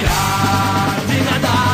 mirar, me nadar.